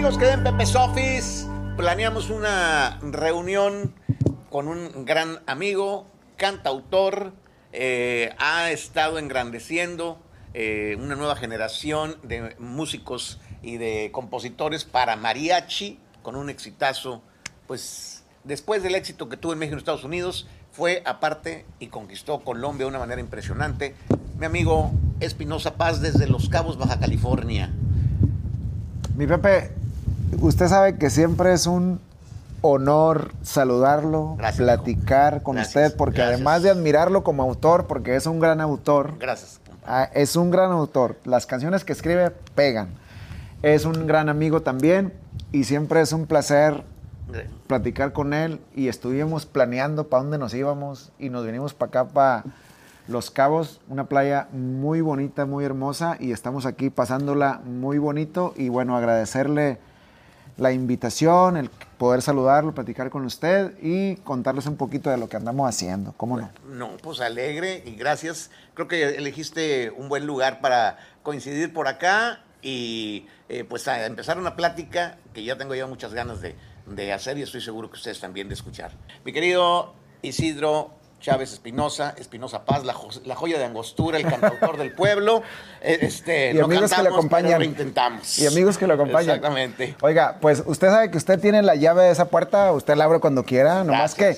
amigos que den Pepe's Office, planeamos una reunión con un gran amigo, cantautor, eh, ha estado engrandeciendo eh, una nueva generación de músicos y de compositores para mariachi, con un exitazo, pues después del éxito que tuvo en México y Estados Unidos, fue aparte y conquistó Colombia de una manera impresionante. Mi amigo Espinosa Paz desde Los Cabos, Baja California. Mi Pepe, usted sabe que siempre es un honor saludarlo, Gracias, platicar con Gracias, usted, porque gracias. además de admirarlo como autor, porque es un gran autor, Gracias. ah, es un gran autor. Las canciones que escribe pegan. Es un gran amigo también y siempre es un placer platicar con él y estuvimos planeando para dónde nos íbamos y nos vinimos para acá, para Los Cabos, una playa muy bonita, muy hermosa y estamos aquí pasándola muy bonito y bueno, agradecerle la invitación, el poder saludarlo, platicar con usted y contarles un poquito de lo que andamos haciendo, ¿cómo no? No, pues alegre y gracias. Creo que elegiste un buen lugar para coincidir por acá y eh, pues a empezar una plática que ya tengo yo muchas ganas de, de hacer y estoy seguro que ustedes también de escuchar. Mi querido Isidro Chávez Espinosa, Espinosa Paz, la, jo- la joya de Angostura, el cantautor del pueblo. eh, Este, Y no amigos que cantamos, acompañan. pero lo intentamos. Y amigos que lo acompañan. Exactamente. Oiga, pues usted sabe que usted tiene la llave de esa puerta, usted la abre cuando quiera, nomás que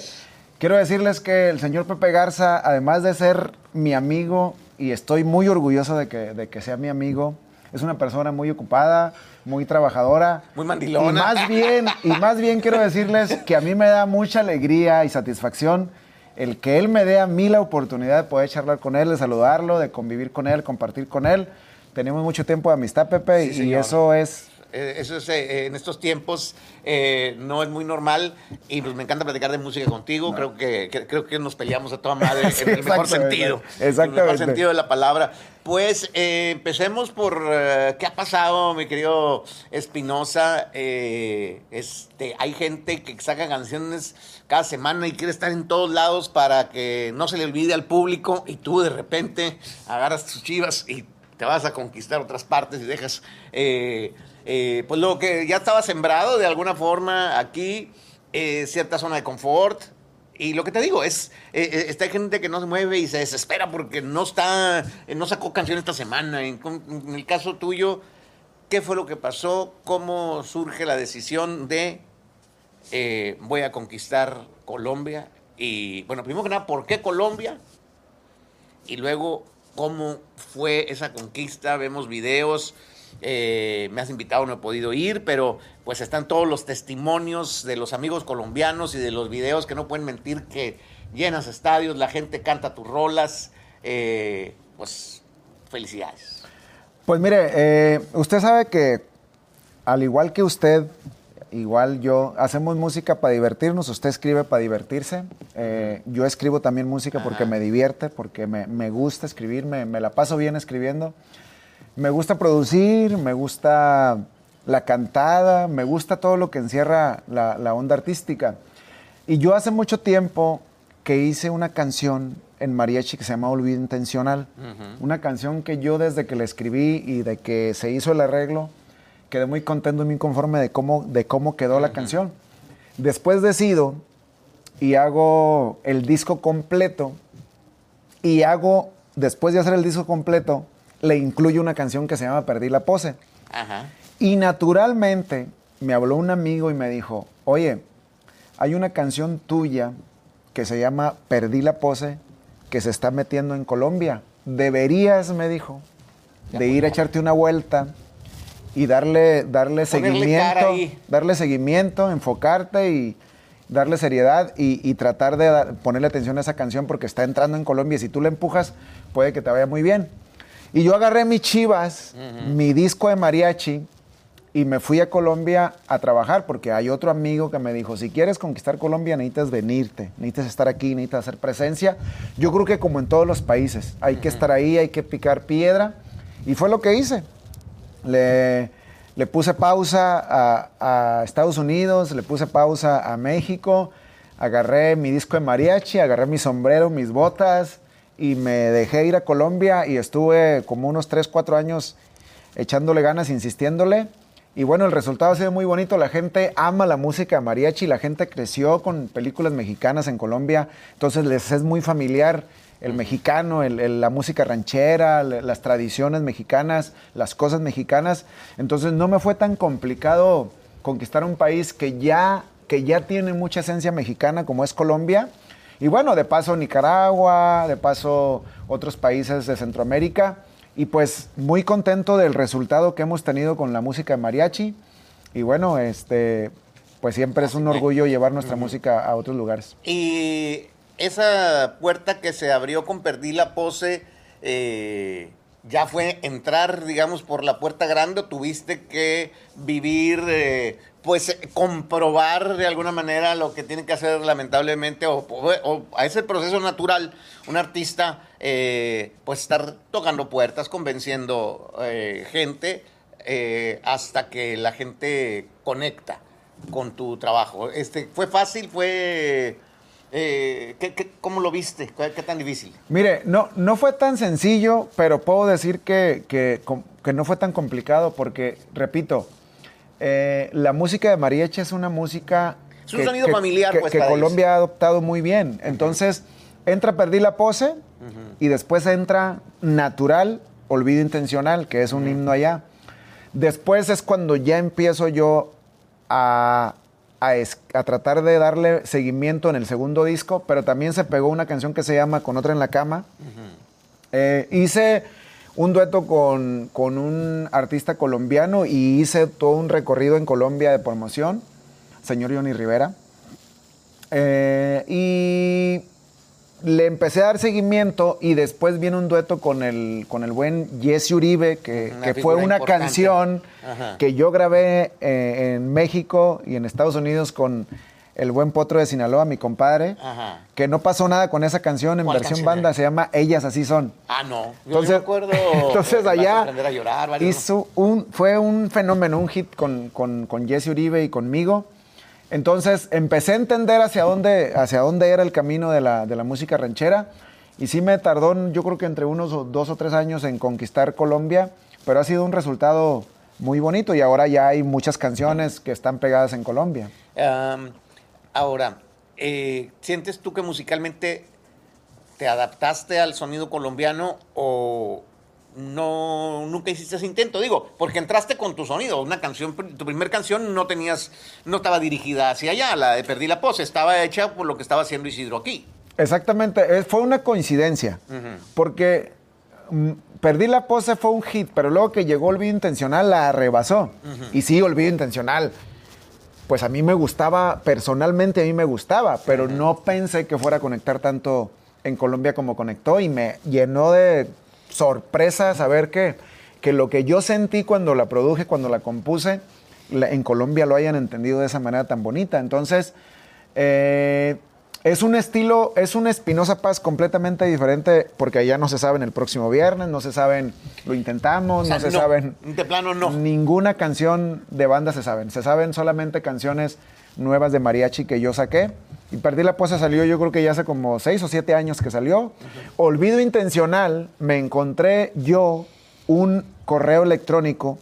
quiero decirles que el señor Pepe Garza, además de ser mi amigo, y estoy muy orgulloso de que, de que sea mi amigo, es una persona muy ocupada, muy trabajadora. Muy mandilona. Y más bien, y más bien quiero decirles que a mí me da mucha alegría y satisfacción el que él me dé a mí la oportunidad de poder charlar con él, de saludarlo, de convivir con él, compartir con él. Tenemos mucho tiempo de amistad, Pepe, Sí, y eso es Eh, Eso es, eh, en estos tiempos eh, no es muy normal y pues me encanta platicar de música contigo. Creo que, que- creo que nos peleamos a toda madre Sí, en el mejor exactamente. sentido. En el Exactamente. mejor sentido de la palabra. Pues empecemos por qué ha pasado, mi querido Espinosa. Este, hay gente que saca canciones cada semana y quiere estar en todos lados para que no se le olvide al público y tú de repente agarras tus chivas y te vas a conquistar otras partes y dejas eh, eh, pues lo que ya estaba sembrado de alguna forma aquí, eh, cierta zona de confort. Y lo que te digo es, eh, eh, está gente que no se mueve y se desespera porque no está, eh, no sacó canción esta semana. En, en el caso tuyo, ¿qué fue lo que pasó? ¿Cómo surge la decisión de eh, voy a conquistar Colombia? Y bueno, primero que nada, ¿por qué Colombia? y luego cómo fue esa conquista, vemos videos, eh, me has invitado, no he podido ir, pero pues están todos los testimonios de los amigos colombianos y de los videos que no pueden mentir que llenas estadios, la gente canta tus rolas, eh, pues felicidades. Pues mire, eh, usted sabe que al igual que usted, igual yo, hacemos música para divertirnos, usted escribe para divertirse. Eh, yo escribo también música porque Ajá. me divierte, porque me, me gusta escribir, me, me la paso bien escribiendo. Me gusta producir, me gusta la cantada, me gusta todo lo que encierra la, la onda artística. Y yo hace mucho tiempo que hice una canción en mariachi que se llama Olvido Intencional. Una canción que yo desde que la escribí y de que se hizo el arreglo, quedé muy contento y muy conforme de cómo, de cómo quedó la canción. Después decido y hago el disco completo y hago, después de hacer el disco completo, le incluyo una canción que se llama Perdí la pose. Ajá. Y naturalmente me habló un amigo y me dijo, oye, hay una canción tuya que se llama Perdí la pose que se está metiendo en Colombia. Deberías, me dijo, de ir a echarte una vuelta y darle, darle seguimiento, darle seguimiento, enfocarte y darle seriedad y, y tratar de ponerle atención a esa canción porque está entrando en Colombia y si tú la empujas puede que te vaya muy bien. Y yo agarré mis chivas, mi disco de mariachi y me fui a Colombia a trabajar porque hay otro amigo que me dijo, si quieres conquistar Colombia necesitas venirte, necesitas estar aquí, necesitas hacer presencia. Yo creo que como en todos los países, hay que estar ahí, hay que picar piedra y fue lo que hice. Le, le puse pausa a, a Estados Unidos, le puse pausa a México, agarré mi disco de mariachi, agarré mi sombrero, mis botas y me dejé ir a Colombia y estuve como unos 3, 4 años echándole ganas, insistiéndole. Y bueno, el resultado ha sido muy bonito. La gente ama la música mariachi. La gente creció con películas mexicanas en Colombia. Entonces les es muy familiar el mexicano, la música ranchera, las tradiciones mexicanas, las cosas mexicanas. Entonces no me fue tan complicado conquistar un país que ya, que ya tiene mucha esencia mexicana como es Colombia. Y bueno, de paso Nicaragua, de paso otros países de Centroamérica. Y pues muy contento del resultado que hemos tenido con la música de mariachi. Y bueno, este, pues siempre es un orgullo llevar nuestra música a otros lugares. Y esa puerta que se abrió con Perdí la Pose, eh, ya fue entrar, digamos, por la puerta grande, tuviste que vivir, eh, pues comprobar de alguna manera lo que tiene que hacer lamentablemente, o, a ese proceso natural, un artista, eh, pues estar tocando puertas, convenciendo gente, hasta que la gente conecta con tu trabajo. Este, ¿Fue fácil? ¿Fue eh, ¿qué, cómo lo viste? ¿Qué, tan difícil? Mire, no, no fue tan sencillo, pero puedo decir que, que, no fue tan complicado porque, repito, eh, la música de mariachi es una música... Es un sonido familiar, pues, que Colombia ha adoptado muy bien. Entonces, entra Perdí la Pose y después entra Natural, Olvido Intencional, que es un himno allá. Después es cuando ya empiezo yo a a, tratar de darle seguimiento en el segundo disco, pero también se pegó una canción que se llama Con otra en la cama. Eh, hice un dueto con, un artista colombiano y hice todo un recorrido en Colombia de promoción, señor Johnny Rivera. Eh, y le empecé a dar seguimiento y después viene un dueto con el, con el buen Jesse Uribe, que, fue una canción que yo grabé eh, en México y en Estados Unidos con el buen Potro de Sinaloa, mi compadre, que no pasó nada con esa canción en versión banda, se llama Ellas Así Son. Ah, no. Yo entonces, me acuerdo. entonces allá hizo un, fue un fenómeno, un hit con, con, con Jesse Uribe y conmigo. Entonces empecé a entender hacia dónde, hacia dónde era el camino de la, música ranchera y sí me tardó yo creo que entre unos dos o tres años en conquistar Colombia, pero ha sido un resultado muy bonito y ahora ya hay muchas canciones que están pegadas en Colombia. Ahora, eh, ¿sientes tú que musicalmente te adaptaste al sonido colombiano o, no nunca hiciste ese intento, digo, porque entraste con tu sonido, una canción, tu primer canción no tenías, no estaba dirigida hacia allá, la de Perdí la Pose, estaba hecha por lo que estaba haciendo Isidro aquí. Exactamente, fue una coincidencia, porque mm, Perdí la Pose fue un hit, pero luego que llegó Olvido Intencional la rebasó. Y sí, Olvido Intencional, pues a mí me gustaba, personalmente a mí me gustaba, pero no pensé que fuera a conectar tanto en Colombia como conectó y me llenó de sorpresa saber que, que lo que yo sentí cuando la produje, cuando la compuse, en Colombia lo hayan entendido de esa manera tan bonita. Entonces, eh, es un estilo, es un Espinosa Paz completamente diferente porque allá no se saben el próximo viernes, no se saben, lo intentamos, no se saben. De plano no. Ninguna canción de banda se saben. Se saben solamente canciones nuevas de mariachi que yo saqué. Y Perdí la Posa salió yo creo que ya hace como seis o siete años que salió. Olvido intencional, me encontré yo un correo electrónico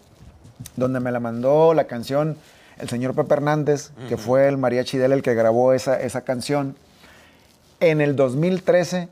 donde me la mandó la canción el señor Pepe Hernández, que fue el mariachi de él el que grabó esa, esa canción. En el 2013,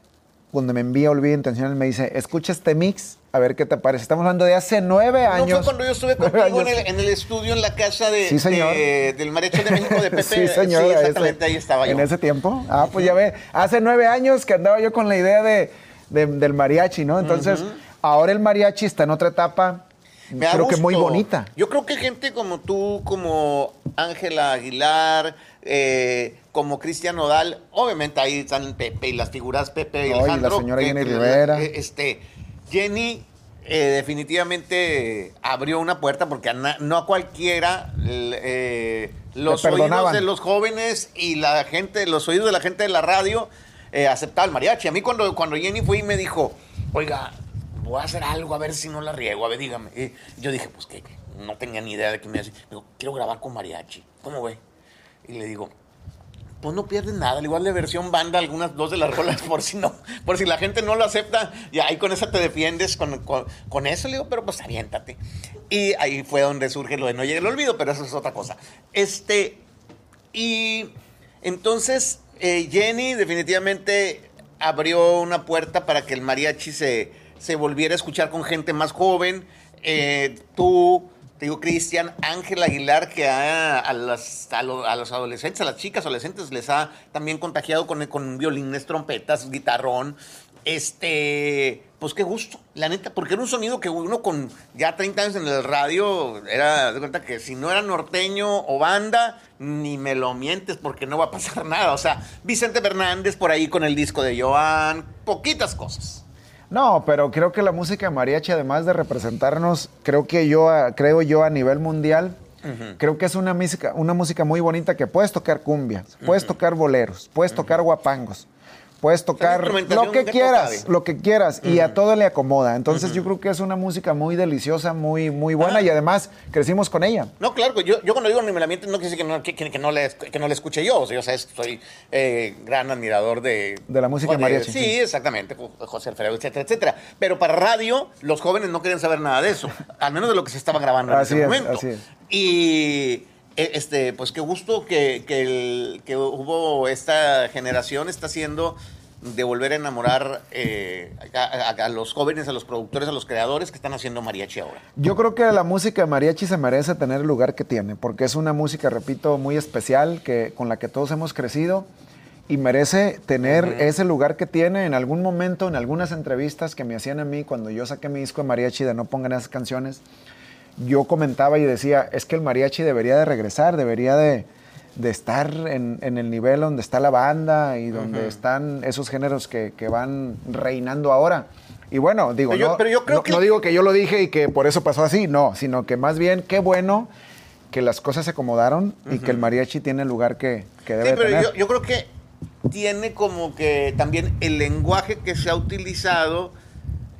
cuando me envía Olvido Intencional, me dice, escucha este mix a ver qué te parece. Estamos hablando de hace nueve años. No fue cuando yo estuve contigo en el, estudio en la casa de, del Mariachi de México de Pepe. Sí, señor. Sí, exactamente, ahí estaba yo. ¿En ese tiempo? Ah, pues ya ve. Hace nueve años que andaba yo con la idea de, del mariachi, ¿no? Entonces, ahora el mariachi está en otra etapa. Me creo que muy bonita. Yo creo que gente como tú, como Ángela Aguilar, eh, como Cristian Nodal, obviamente ahí están Pepe y las figuras Pepe y Alejandro. Y la señora Jenny Rivera. Eh, este, Jenny eh, definitivamente abrió una puerta porque no a cualquiera eh, los oídos de los jóvenes y la gente, los oídos de la gente de la radio eh, aceptaban el mariachi. A mí cuando, cuando Jenny fue y me dijo, oiga, voy a hacer algo a ver si no la riego, a ver, dígame. yo dije, pues que no tenía ni idea de qué me decía. Digo, quiero grabar con mariachi. ¿Cómo ve? Y le digo, pues no pierdes nada. Al igual de versión banda, algunas dos de las rolas, por si no, por si la gente no lo acepta, y ahí con esa te defiendes, con, con, con eso le digo, pero pues aviéntate. Y ahí fue donde surge lo de no llegue el olvido, pero eso es otra cosa. Este, y entonces eh, Jenny definitivamente abrió una puerta para que el mariachi se, se volviera a escuchar con gente más joven. Eh, tú te digo, Cristian, Ángel Aguilar, que a, las, los adolescentes, a las chicas adolescentes, les ha también contagiado con, con violines, trompetas, guitarrón. Este, pues qué gusto, la neta, porque era un sonido que uno con ya 30 años en el radio, era de cuenta que si no era norteño o banda, ni me lo mientes porque no va a pasar nada. O sea, Vicente Fernández por ahí con el disco de Joan, poquitas cosas. No, pero creo que la música mariachi, además de representarnos, creo que yo, a- creo yo a nivel mundial, creo que es una música, una música muy bonita que puedes tocar cumbias, puedes tocar boleros, puedes tocar guapangos, puedes tocar lo que quieras, lo que quieras, y a todo le acomoda. Entonces yo creo que es una música muy deliciosa, muy, muy buena, Ah. y además crecimos con ella. No, claro, yo, yo cuando digo ni me la mientes, no quiere decir que no, que, que- que no, le, que no la escuche yo. O sea, yo sabes, soy eh, gran admirador de... De la música de- mariachi, Sí, sí. exactamente, Jo- José Alfredo, etcétera, etcétera. Pero para radio, los jóvenes no querían saber nada de eso. al menos de lo que se estaba grabando en Así ese es, momento. así es. Y... eh, Este, pues qué gusto que, que, el- que hubo esta generación, está haciendo de volver a enamorar eh, a, a- a los jóvenes, a los productores, a los creadores que están haciendo mariachi ahora. Yo creo que la música de mariachi se merece tener el lugar que tiene, porque es una música, repito, muy especial, que, con la que todos hemos crecido y merece tener ese lugar que tiene. En algún momento, en algunas entrevistas que me hacían a mí cuando yo saqué mi disco de mariachi de No pongan esas canciones, yo comentaba y decía, es que el mariachi debería de regresar, debería de, de estar en, en el nivel donde está la banda y donde están esos géneros que, que van reinando ahora. Y bueno, digo, Pero yo- no, pero yo creo no- que- no digo que yo lo dije y que por eso pasó así, no, sino que más bien qué bueno que las cosas se acomodaron y que el mariachi tiene el lugar que, que debe Sí, pero tener. yo, yo creo que tiene como que también el lenguaje que se ha utilizado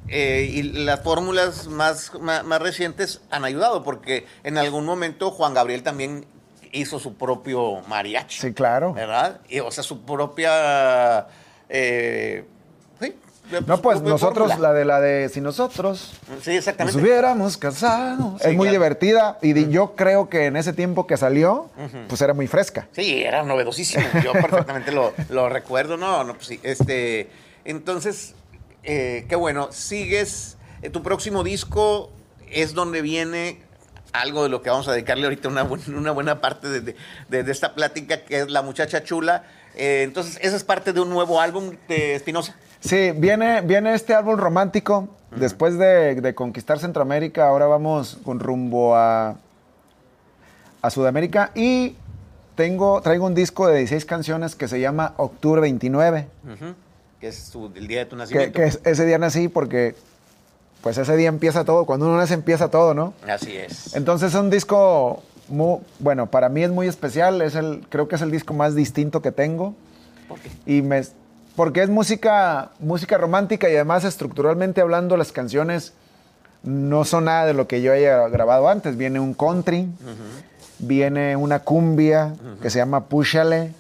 eh, y las fórmulas más, más, más recientes han ayudado, porque en algún momento Juan Gabriel también hizo su propio mariachi. Sí, claro. ¿Verdad? Y, o sea, su propia... eh, sí, No, pues nosotros, fórmula. la de la de si nosotros Sí, nos exactamente. hubiéramos casado. Sí, es muy claro. divertida y yo creo que en ese tiempo que salió, pues era muy fresca. Sí, era novedosísimo. Yo perfectamente lo, lo recuerdo. No, no, pues sí. Este, entonces, eh, qué bueno. Sigues. eh, tu próximo disco es donde viene algo de lo que vamos a dedicarle ahorita una, buen- una buena parte de, de- de esta plática, que es La Muchacha Chula. Eh, entonces, esa es parte de un nuevo álbum de Espinosa. Sí, viene, viene este álbum romántico. Después de, de conquistar Centroamérica, ahora vamos con rumbo a, a Sudamérica. Y tengo, traigo un disco de 16 canciones que se llama Octubre 29. Que es tu- el día de tu Que, nacimiento. que es- ese día nací porque, pues ese día empieza todo. Cuando uno nace, empieza todo, ¿no? Así es. Entonces es un disco, muy, bueno, para mí es muy especial. Es el, creo que es el disco más distinto que tengo. ¿Por qué? Y me, porque es música, música romántica y además estructuralmente hablando las canciones no son nada de lo que yo haya grabado antes. Viene un country, viene una cumbia que se llama Púchale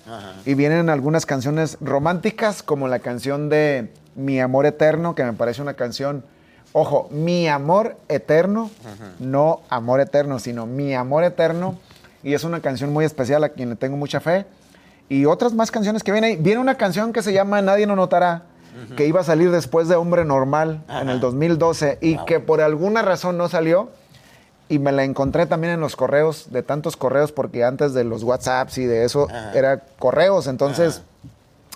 y vienen algunas canciones románticas como la canción de Mi Amor Eterno, que me parece una canción, ojo, Mi Amor Eterno, no Amor Eterno, sino Mi Amor Eterno. Y es una canción muy especial a quien le tengo mucha fe y otras más canciones que vienen ahí. Viene una canción que se llama Nadie no notará, que iba a salir después de Hombre Normal en el 2012 y que por alguna razón no salió. Y me la encontré también en los correos, de tantos correos, porque antes de los WhatsApps y de eso Ajá. era correos. Entonces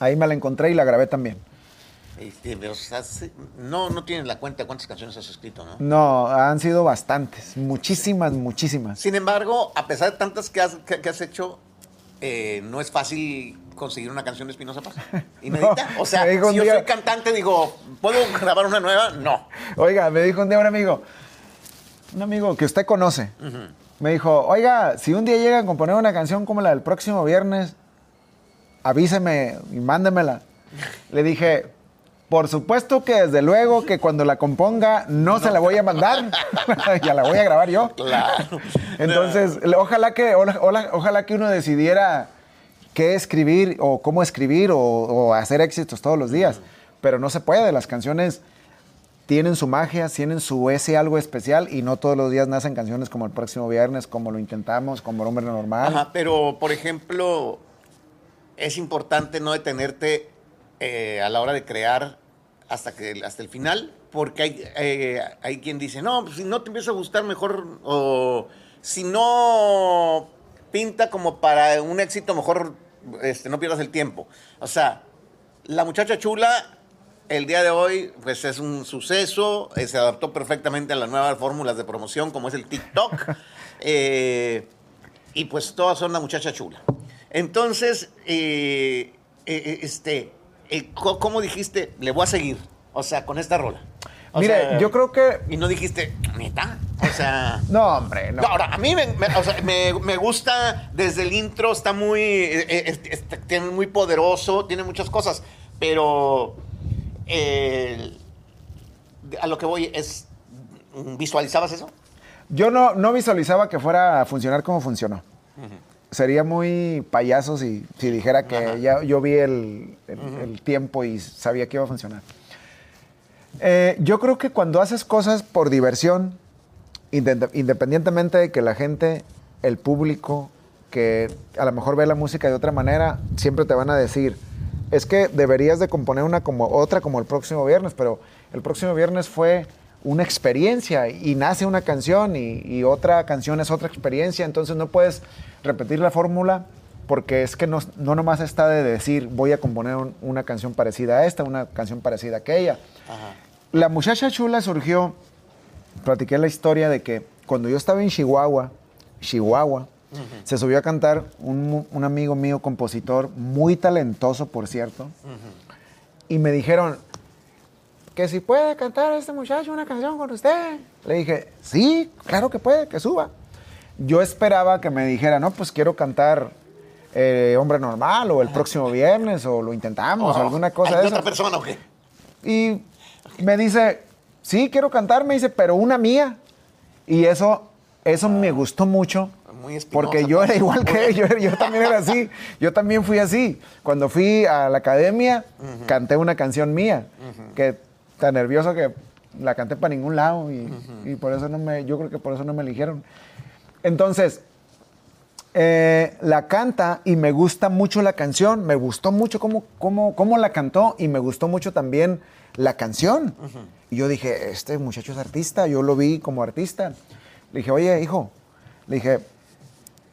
ahí me la encontré y la grabé también. No, no tienes la cuenta de cuántas canciones has escrito, ¿no? No, han sido bastantes, muchísimas, muchísimas. Sin embargo, a pesar de tantas que has, que, que has hecho, eh, no es fácil conseguir una canción de Espinosa Paz. Inédita. No, o sea, si yo día- soy cantante, digo, ¿puedo grabar una nueva? No. Oiga, me dijo un día un amigo, un amigo que usted conoce, me dijo, oiga, si un día llega a componer una canción como la del próximo viernes, avíseme y mándemela. Le dije, por supuesto que desde luego que cuando la componga no, se la voy a mandar, ya la voy a grabar yo. Claro. Entonces, ojalá que, ojalá que uno decidiera qué escribir o cómo escribir o, o hacer éxitos todos los días. Pero no se puede, las canciones tienen su magia, tienen su ese algo especial y no todos los días nacen canciones como el próximo viernes, como lo intentamos, como el hombre normal. Ajá, pero por ejemplo, es importante no detenerte eh, a la hora de crear hasta que hasta el final, porque hay, eh, hay quien dice, no, pues, si no te empieza a gustar mejor, o si no pinta como para un éxito, mejor este, no pierdas el tiempo. O sea, la muchacha chula el día de hoy, pues es un suceso, eh, se adaptó perfectamente a las nuevas fórmulas de promoción, como es el TikTok, eh, y pues todas son la muchacha chula. Entonces, eh, este, ¿cómo dijiste? Le voy a seguir, o sea, con esta rola. O Mire, sea, yo creo que... Y no dijiste, neta, o sea... No, hombre, no. Ahora, a mí me, me- o sea, me- me gusta desde el intro, está muy, tiene muy poderoso, tiene muchas cosas, pero eh, a lo que voy es, ¿visualizabas eso? Yo no, no visualizaba que fuera a funcionar como funcionó. Sería muy payaso si, si dijera que ya yo vi el, el- el tiempo y sabía que iba a funcionar. Eh, yo creo que cuando haces cosas por diversión, independientemente de que la gente, el público, que a lo mejor ve la música de otra manera, siempre te van a decir, es que deberías de componer una como otra como el próximo viernes, pero el próximo viernes fue una experiencia y nace una canción y, y otra canción es otra experiencia, entonces no puedes repetir la fórmula porque es que no, no nomás está de decir voy a componer un- una canción parecida a esta, una canción parecida a aquella. Ajá. La muchacha chula surgió, platiqué la historia de que cuando yo estaba en Chihuahua, Chihuahua, se subió a cantar un, un amigo mío, compositor, muy talentoso, por cierto, y me dijeron que si puede cantar este muchacho una canción con usted. Le dije, sí, claro que puede, que suba. Yo esperaba que me dijera, no, pues quiero cantar eh, Hombre Normal o el próximo viernes o lo intentamos o alguna cosa ¿Hay de otra esas. persona o qué? Y me dice, sí, quiero cantar, me dice, pero una mía. Y eso, eso me gustó mucho. Muy espinosa, Porque yo era igual que él, yo, yo también era así. Yo también fui así. Cuando fui a la academia, canté una canción mía. Que tan nervioso que la canté para ningún lado. Y, y por eso no me, yo creo que por eso no me eligieron. Entonces, eh, la canta y me gusta mucho la canción, me gustó mucho cómo, cómo, cómo la cantó y me gustó mucho también la canción. Y yo dije, este muchacho es artista, yo lo vi como artista. Le dije, oye, hijo, le dije,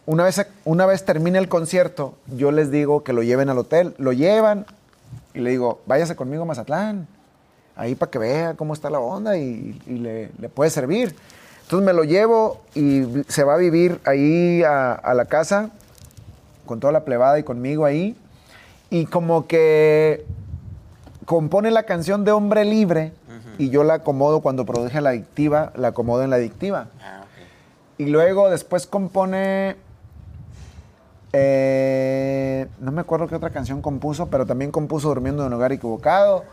una vez, una vez termine el concierto, yo les digo que lo lleven al hotel, lo llevan y le digo, váyase conmigo a Mazatlán, ahí para que vea cómo está la onda y, y le, le puede servir. Entonces me lo llevo y se va a vivir ahí a, a la casa con toda la plebada y conmigo ahí. Y como que compone la canción de Hombre Libre y yo la acomodo cuando produje la adictiva, la acomodo en la adictiva. Ah. Y luego después compone. Eh, no me acuerdo qué otra canción compuso, pero también compuso Durmiendo en un lugar equivocado.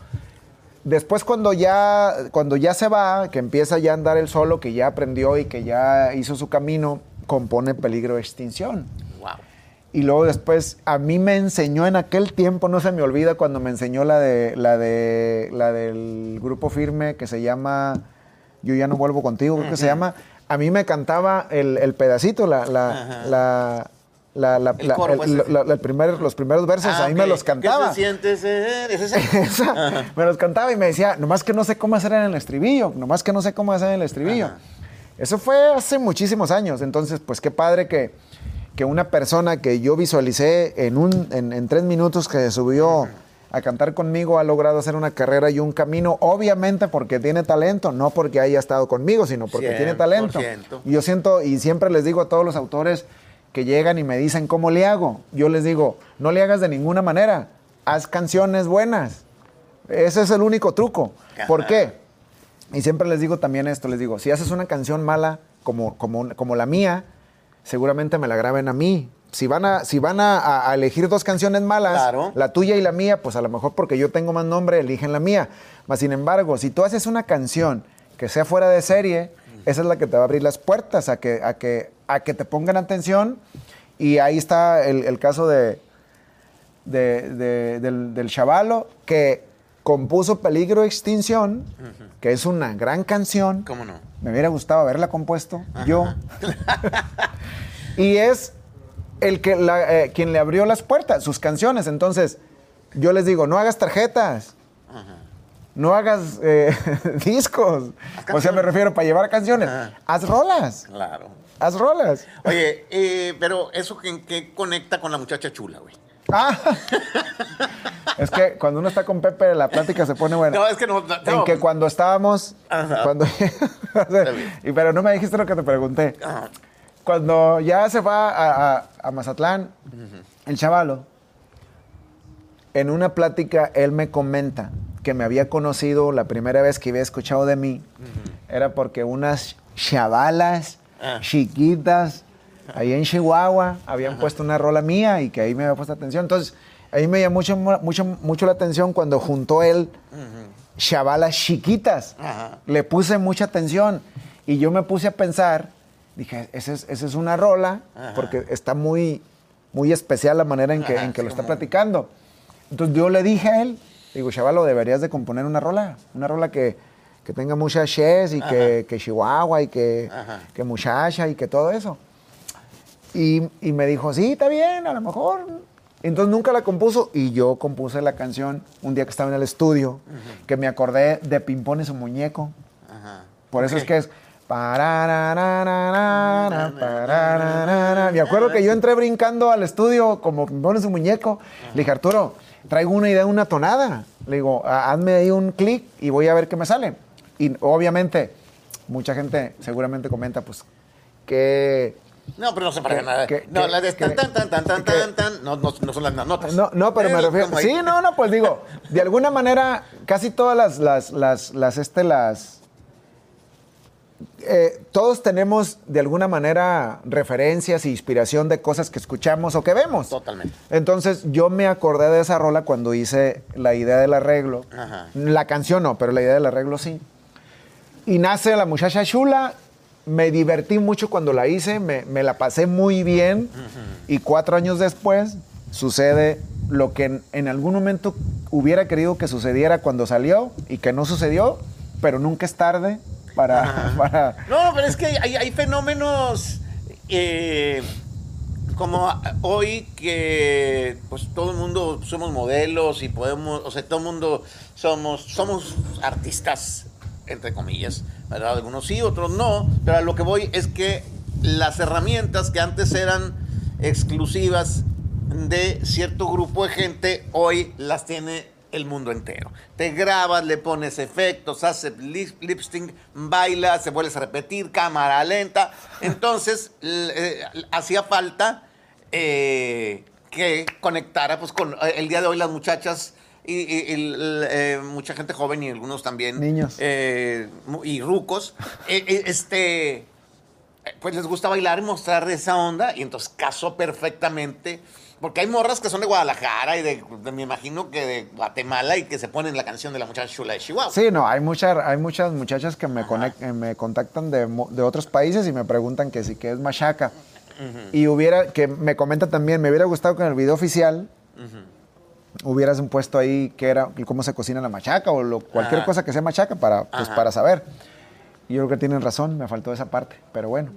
Después cuando ya, cuando ya se va, que empieza ya a andar el solo, que ya aprendió y que ya hizo su camino, compone Peligro de Extinción. Wow. Y luego después a mí me enseñó en aquel tiempo, no se me olvida cuando me enseñó la de la de la del grupo firme que se llama Yo ya no vuelvo contigo, creo que se llama. A mí me cantaba el, el pedacito, la, la, Ajá. la, la, la- El coro, pues, la- la- el primer- los primeros versos, Ah, a mí me los cantaba. ¿Qué se siente ser? ¿Es ese? Esa, me los cantaba y me decía, nomás que no sé cómo hacer en el estribillo, nomás que no sé cómo hacer en el estribillo. Ajá. Eso fue hace muchísimos años, entonces pues qué padre que, que una persona que yo visualicé en, un, en, en tres minutos que subió a cantar conmigo ha logrado hacer una carrera y un camino, obviamente porque tiene talento, no porque haya estado conmigo, sino porque tiene talento. 100%. Y yo siento, y siempre les digo a todos los autores que llegan y me dicen, ¿cómo le hago? Yo les digo, no le hagas de ninguna manera, haz canciones buenas. Ese es el único truco. ¿Por qué? Y siempre les digo también esto, les digo, si haces una canción mala como, como, como la mía, seguramente me la graben a mí. Si van a, si van a, a- a elegir dos canciones malas, Claro. la tuya y la mía, pues a lo mejor porque yo tengo más nombre, eligen la mía. Mas sin embargo, si tú haces una canción que sea fuera de serie, esa es la que te va a abrir las puertas a que, a que, a que te pongan atención. Y ahí está el, el caso de, de- de- del, del chavalo que compuso Peligro de Extinción, que es una gran canción. ¿Cómo no? Me hubiera gustado haberla compuesto yo. y es el que la- eh, quien le abrió las puertas, sus canciones. Entonces, yo les digo, no hagas tarjetas. No hagas eh, discos. O sea, me refiero para llevar canciones. Ajá. Haz rolas. Claro. Haz rolas. Oye, eh, pero eso que, que conecta con la muchacha chula, güey. Ah. es que cuando uno está con Pepe, la plática se pone buena. No, es que no. no. En que cuando estábamos. Ajá. Cuando, y, pero no me dijiste lo que te pregunté. Ajá. Cuando ya se va a, a- a Mazatlán, el chavalo, en una plática, él me comenta que me había conocido la primera vez que había escuchado de mí, era porque unas chavalas Ah. chiquitas ahí en Chihuahua habían puesto una rola mía y que ahí me había puesto atención. Entonces, ahí me llamó mucho, mucho, mucho la atención cuando juntó él chavalas chiquitas. Ajá. Le puse mucha atención y yo me puse a pensar, dije, esa es, esa es una rola, Ajá. porque está muy, muy especial la manera en que, Ajá, en que sí, lo está platicando. Entonces yo le dije a él, digo, chavalo, deberías de componer una rola, una rola que, que tenga mucha ches y que, que Chihuahua y que, que muchacha y que todo eso. Y, y me dijo, sí, está bien, a lo mejor. Entonces nunca la compuso y yo compuse la canción un día que estaba en el estudio, que me acordé de Pimpón y su muñeco. Ajá. Por eso es que es... Me acuerdo que yo entré brincando al estudio como y su muñeco. Le dije, Arturo, traigo una idea, una tonada. Le digo, "Ha- hazme ahí un clic y voy a ver qué me sale. Y obviamente, mucha gente seguramente comenta, pues, que... No, pero no se parece nada. que- no, que- las de tan, que- tan, tan, tan, tan, tan, tan, no, no, no son las notas. No, no, pero me refiero. ahí. Sí, no, no, pues digo, de alguna manera, casi todas las, las, las, las, este, las. eh, todos tenemos de alguna manera referencias e inspiración de cosas que escuchamos o que vemos. Totalmente. Entonces yo me acordé de esa rola cuando hice la idea del arreglo. Ajá. La canción no, pero la idea del arreglo sí. Y nace la muchacha chula. Me divertí mucho cuando la hice, me, me la pasé muy bien. Y cuatro años después sucede lo que en, en algún momento hubiera querido que sucediera cuando salió y que no sucedió, pero nunca es tarde para... para No, pero es que hay, hay fenómenos eh, como hoy que pues todo el mundo somos modelos y podemos, o sea, todo el mundo somos, somos artistas, entre comillas, ¿verdad? Algunos sí, otros no, pero a lo que voy es que las herramientas que antes eran exclusivas de cierto grupo de gente, hoy las tiene el mundo entero. Te grabas, le pones efectos, haces lip, lip sync, bailas, se vuelves a repetir, cámara lenta. Entonces, eh, hacía falta eh, que conectara, pues con eh, el día de hoy las muchachas y, y- y l- eh, mucha gente joven y algunos también. Niños. eh, y rucos. eh, este pues les gusta bailar y mostrar esa onda y entonces casó perfectamente. Porque hay morras que son de Guadalajara y de, de- me imagino que de Guatemala y que se ponen la canción de la muchacha chula de Chihuahua. Sí, no, hay, mucha- hay muchas muchachas que me, me contactan de, de otros países y me preguntan que si que es machaca. Y hubiera, que me comentan también, me hubiera gustado que en el video oficial hubieras puesto ahí qué era, cómo se cocina la machaca o lo- cualquier Ajá. cosa que sea machaca para, pues, para saber. Yo creo que tienen razón, me faltó esa parte, pero bueno,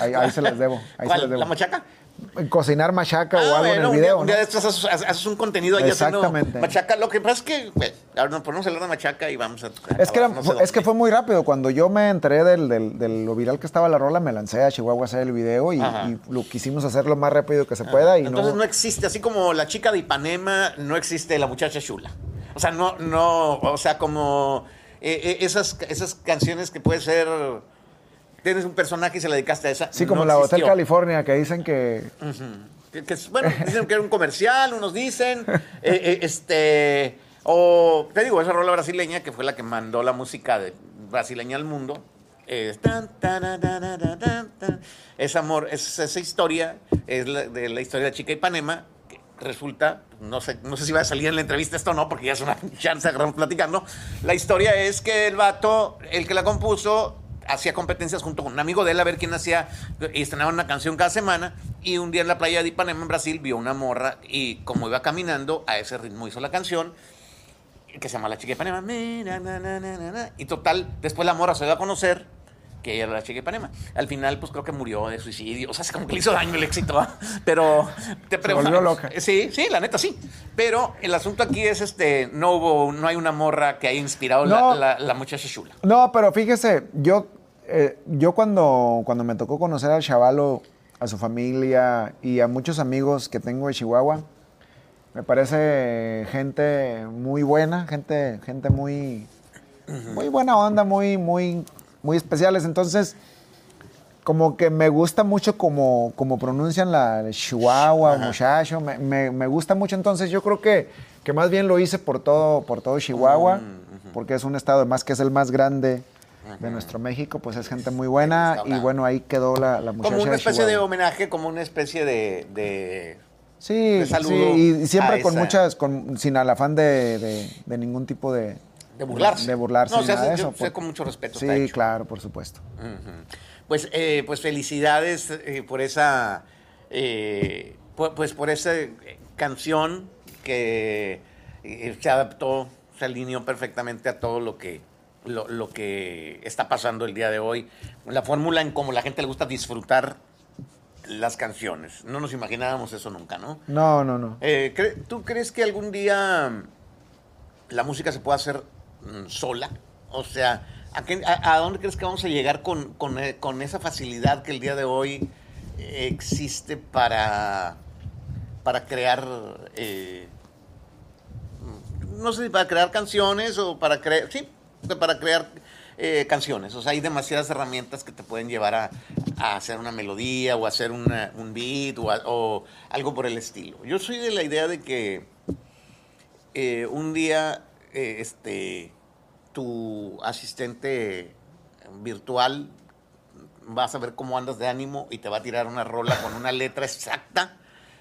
ahí, ahí se las debo. Ahí se ¿Cuál? las debo. ¿La machaca? Cocinar machaca o Ah, algo en bueno, el un día- video. un ¿no? día de estos haces, haces un contenido ahí haciendo machaca. Lo que pasa es que, ahora nos ponemos a hablar de machaca y vamos a... Es que, era- no sé fue- es que fue muy rápido. Cuando yo me enteré del, del- de lo viral que estaba la rola, me lancé a Chihuahua a hacer el video y, lo quisimos hacer lo más rápido que se pueda. Y Entonces no... no, existe, así como la chica de Ipanema, no existe la muchacha chula. O sea, no, no, o sea, como eh, eh, esas, esas canciones que puede ser, tienes un personaje y se la dedicaste a esa. sí, como no la Hotel. California, que dicen que... Que, que es- bueno, dicen que era un comercial, unos dicen, eh, eh, este, o te digo, esa rola brasileña que fue la que mandó la música de, brasileña al mundo. es tan, tan, tan, amor, es, esa historia, es la, de la historia de Chica Ipanema, que resulta, no sé, no sé si va a salir en la entrevista esto o no, porque ya es una chance que agarramos platicando. La historia es que el vato, el que la compuso, hacía competencias junto con un amigo de él a ver quién hacía y estrenaban una canción cada semana Y un día en la playa de Ipanema, en Brasil, vio una morra y como iba caminando, a ese ritmo hizo la canción que se llama La Chica de Ipanema. Mira, na, na, na, na, na. Y total, después la morra se dio a conocer que ella era la chica de Ipanema. Al final, pues creo que murió de suicidio. O sea, es como que le hizo daño el éxito. ¿va? Pero te Se volvió loca. Sí, sí, la neta sí. Pero el asunto aquí es este, no hubo, no hay una morra que haya inspirado No. la, la, la muchacha chula. No, pero fíjese, yo, eh, yo cuando, cuando me tocó conocer al chavalo, a su familia y a muchos amigos que tengo de Chihuahua, me parece gente muy buena, gente, gente muy, muy buena onda, muy, muy, muy especiales. Entonces, como que me gusta mucho como, como pronuncian la Chihuahua, Ajá. muchacho, me, me- me gusta mucho. Entonces, yo creo que, que más bien lo hice por todo, por todo Chihuahua, Mm, porque es un estado, además que es el más grande de nuestro México, pues es gente muy buena Está y bueno, ahí quedó la, la muchacha Como una especie de homenaje, como una especie de... de- Sí, de sí, saludo y siempre con esa- muchas, con, sin el afán de, de- de ningún tipo de... de burlarse. De burlarse. No, nada de yo eso, por- con mucho respeto. Sí, claro, por supuesto. Pues, eh, pues felicidades eh, por esa, eh, pu- pues por esa canción que se adaptó, se alineó perfectamente a todo lo que, lo, lo que está pasando el día de hoy. La fórmula en cómo la gente le gusta disfrutar las canciones. No nos imaginábamos eso nunca, ¿no? No, no, no. Eh, cre- ¿Tú crees que algún día mm, la música se pueda hacer mm, sola? O sea, ¿a, qué- a- a dónde crees que vamos a llegar con, con, eh, con esa facilidad que el día de hoy existe para, para crear, eh, mm, no sé si para crear canciones o para crear, sí, para crear eh, canciones. O sea, hay demasiadas herramientas que te pueden llevar a, a hacer una melodía o hacer una- un beat o, a- o algo por el estilo. Yo soy de la idea de que eh, un día eh, este, tu asistente virtual va a saber cómo andas de ánimo y te va a tirar una rola con una letra exacta,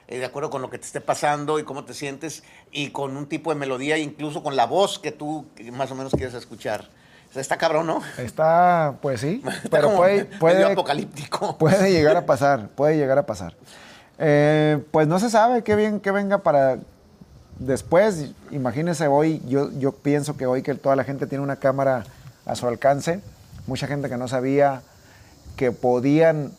eh, de acuerdo con lo que te esté pasando y cómo te sientes, y con un tipo de melodía, incluso con la voz que tú más o menos quieres escuchar. O sea, está cabrón, ¿no? Está, pues sí, Está pero como puede, puede, apocalíptico. puede llegar a pasar, puede llegar a pasar. Eh, pues no se sabe qué bien que venga para después. Imagínese hoy, yo, yo pienso que hoy que toda la gente tiene una cámara a su alcance, mucha gente que no sabía que podían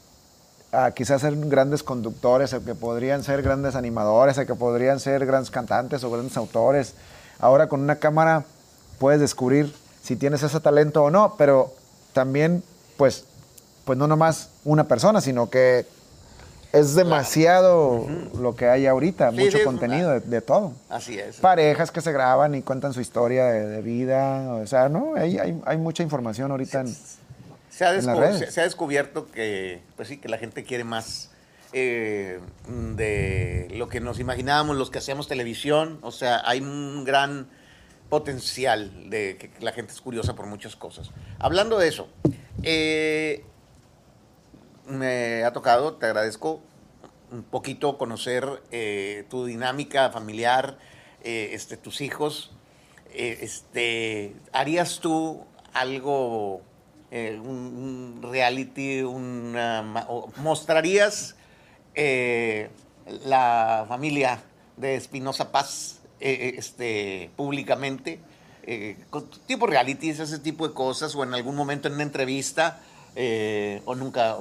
ah, quizás ser grandes conductores, o que podrían ser grandes animadores, o que podrían ser grandes cantantes o grandes autores. Ahora con una cámara puedes descubrir si tienes ese talento o no, pero también, pues, pues no nomás una persona, sino que es demasiado lo que hay ahorita, Sí, mucho sí, contenido de, de todo. Así es. Parejas que se graban y cuentan su historia de, de vida, o sea, ¿no? Hay, hay, hay mucha información ahorita en... Se ha, se- se descubierto que, pues sí, que la gente quiere más eh, de lo que nos imaginábamos los que hacíamos televisión. O sea, hay un gran potencial de que la gente es curiosa por muchas cosas. Hablando de eso, eh, me ha tocado, te agradezco un poquito conocer eh, tu dinámica familiar, este, tus hijos. Este, ¿Harías tú algo, eh, un, reality, una, mostrarías eh, la familia de Espinosa Paz eh, este, públicamente? Con tipo realities, ese tipo de cosas, o en algún momento en una entrevista, o nunca.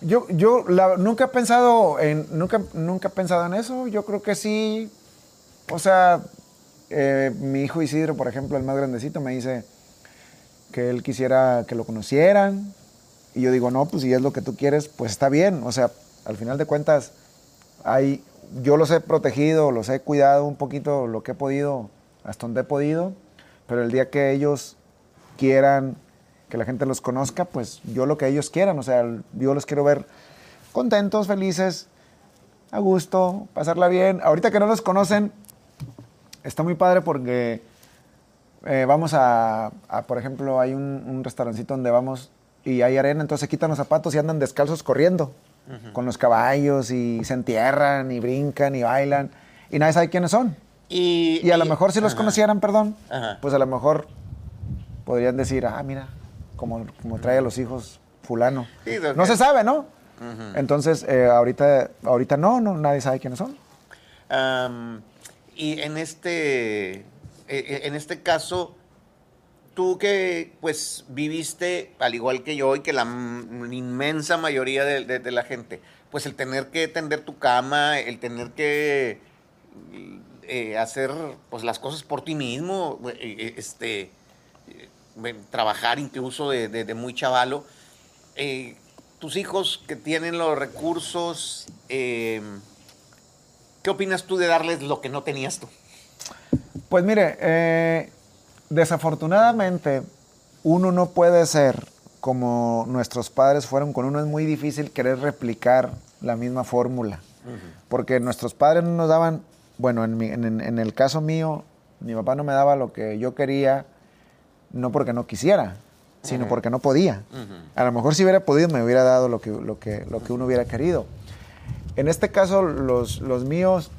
Yo, yo nunca he pensado en, nunca, nunca he pensado en eso. Yo creo que sí. O sea, mi hijo Isidro, por ejemplo, el más grandecito, me dice que él quisiera que lo conocieran. Y yo digo, no, pues si es lo que tú quieres, pues está bien. O sea, al final de cuentas, hay, yo los he protegido, los he cuidado un poquito lo que he podido, hasta donde he podido. Pero el día que ellos quieran que la gente los conozca, pues yo lo que ellos quieran, o sea, yo los quiero ver contentos, felices, a gusto, pasarla bien. Ahorita que no los conocen, está muy padre porque eh, vamos a, a, por ejemplo, hay un, un restaurancito donde vamos y hay arena, entonces se quitan los zapatos y andan descalzos corriendo con los caballos y se entierran y brincan y bailan y nadie sabe quiénes son. Y, Y a lo mejor si los conocieran, perdón, pues a lo mejor podrían decir, ah, mira, como, como trae a los hijos fulano. Sí, no se sabe, ¿no? Entonces, eh, ahorita, ahorita no, no, nadie sabe quiénes son. Y en este, eh, eh, en este caso, tú que pues viviste, al igual que yo y que la inmensa mayoría de, la gente, pues el tener que tender tu cama, el tener que eh, hacer pues las cosas por ti mismo, eh, este, trabajar incluso de, muy chavalo. Tus hijos que tienen los recursos, ¿qué opinas tú de darles lo que no tenías tú? Pues mire, eh, desafortunadamente uno no puede ser como nuestros padres fueron con uno. Es muy difícil querer replicar la misma fórmula. Porque nuestros padres no nos daban, bueno, en, mi- en- el caso mío, mi papá no me daba lo que yo quería, no porque no quisiera, sino porque no podía. A lo mejor si hubiera podido me hubiera dado lo que, lo que, lo que uno hubiera querido. En este caso, los, los míos,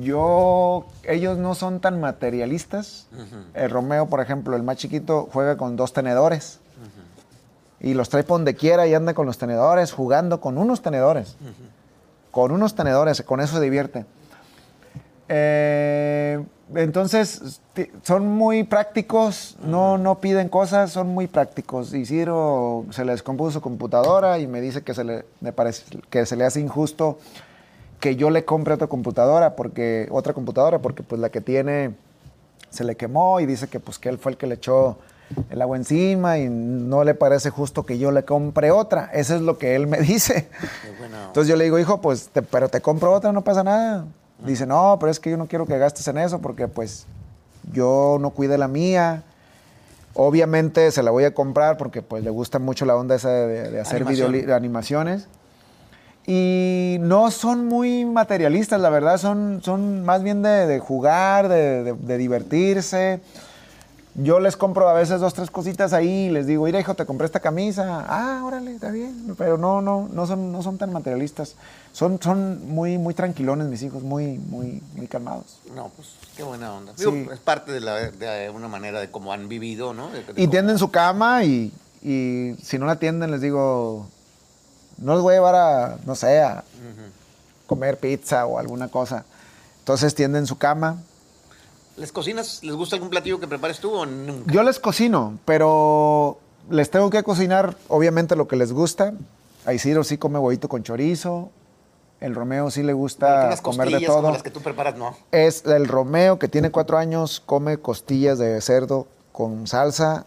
yo, ellos no son tan materialistas. El Romeo, por ejemplo, el más chiquito, juega con dos tenedores. Y los trae por donde quiera y anda con los tenedores, jugando con unos tenedores. Con unos tenedores, con eso se divierte. Eh, entonces, son muy prácticos, no, no piden cosas, son muy prácticos. Isidro se le descompuso su computadora y me dice que se le, me parece, que se le hace injusto que yo le compre otra computadora, porque, otra computadora, porque pues la que tiene se le quemó y dice que pues que él fue el que le echó el agua encima y no le parece justo que yo le compre otra. Eso es lo que él me dice. Entonces yo le digo, hijo, pues, te- pero te compro otra, no pasa nada. Dice, no, pero es que yo no quiero que gastes en eso porque pues yo no cuide la mía. Obviamente se la voy a comprar porque pues le gusta mucho la onda esa de, de hacer Animación. de animaciones. Y no son muy materialistas, la verdad, son, son más bien de, de jugar, de, de- de divertirse. Yo les compro a veces dos, tres cositas ahí y les digo, mira hijo, te compré esta camisa. Ah, órale, está bien. Pero no, no, no son, no son tan materialistas. Son, son muy, muy tranquilones mis hijos, muy, muy, muy calmados. No, pues qué buena onda. Sí. Digo, es parte de, la, de una manera de cómo han vivido, ¿no? De- Y tienden su cama y, y si no la tienden les digo, no los voy a llevar a, no sé, a comer pizza o alguna cosa. Entonces tienden su cama. ¿Les cocinas? ¿Les gusta algún platillo que prepares tú o nunca? Yo les cocino, pero les tengo que cocinar obviamente lo que les gusta. A Isidro sí come huevito con chorizo. El Romeo sí le gusta comer de costillas como todo. las que tú preparas, no. Es el Romeo que tiene cuatro años, come costillas de cerdo con salsa,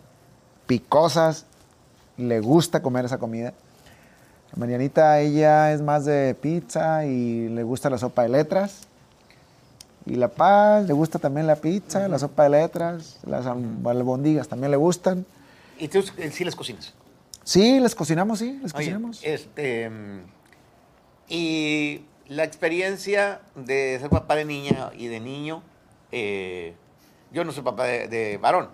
picosas. Le gusta comer esa comida. Marianita, ella es más de pizza y le gusta la sopa de letras. Y la paz, le gusta también la pizza, la sopa de letras, las albondigas también le gustan. ¿Y tú eh, sí les cocinas? Sí, les cocinamos, sí, les Oye, cocinamos. este... Y la experiencia de ser papá de niña y de niño, eh, yo no soy papá de, de varón.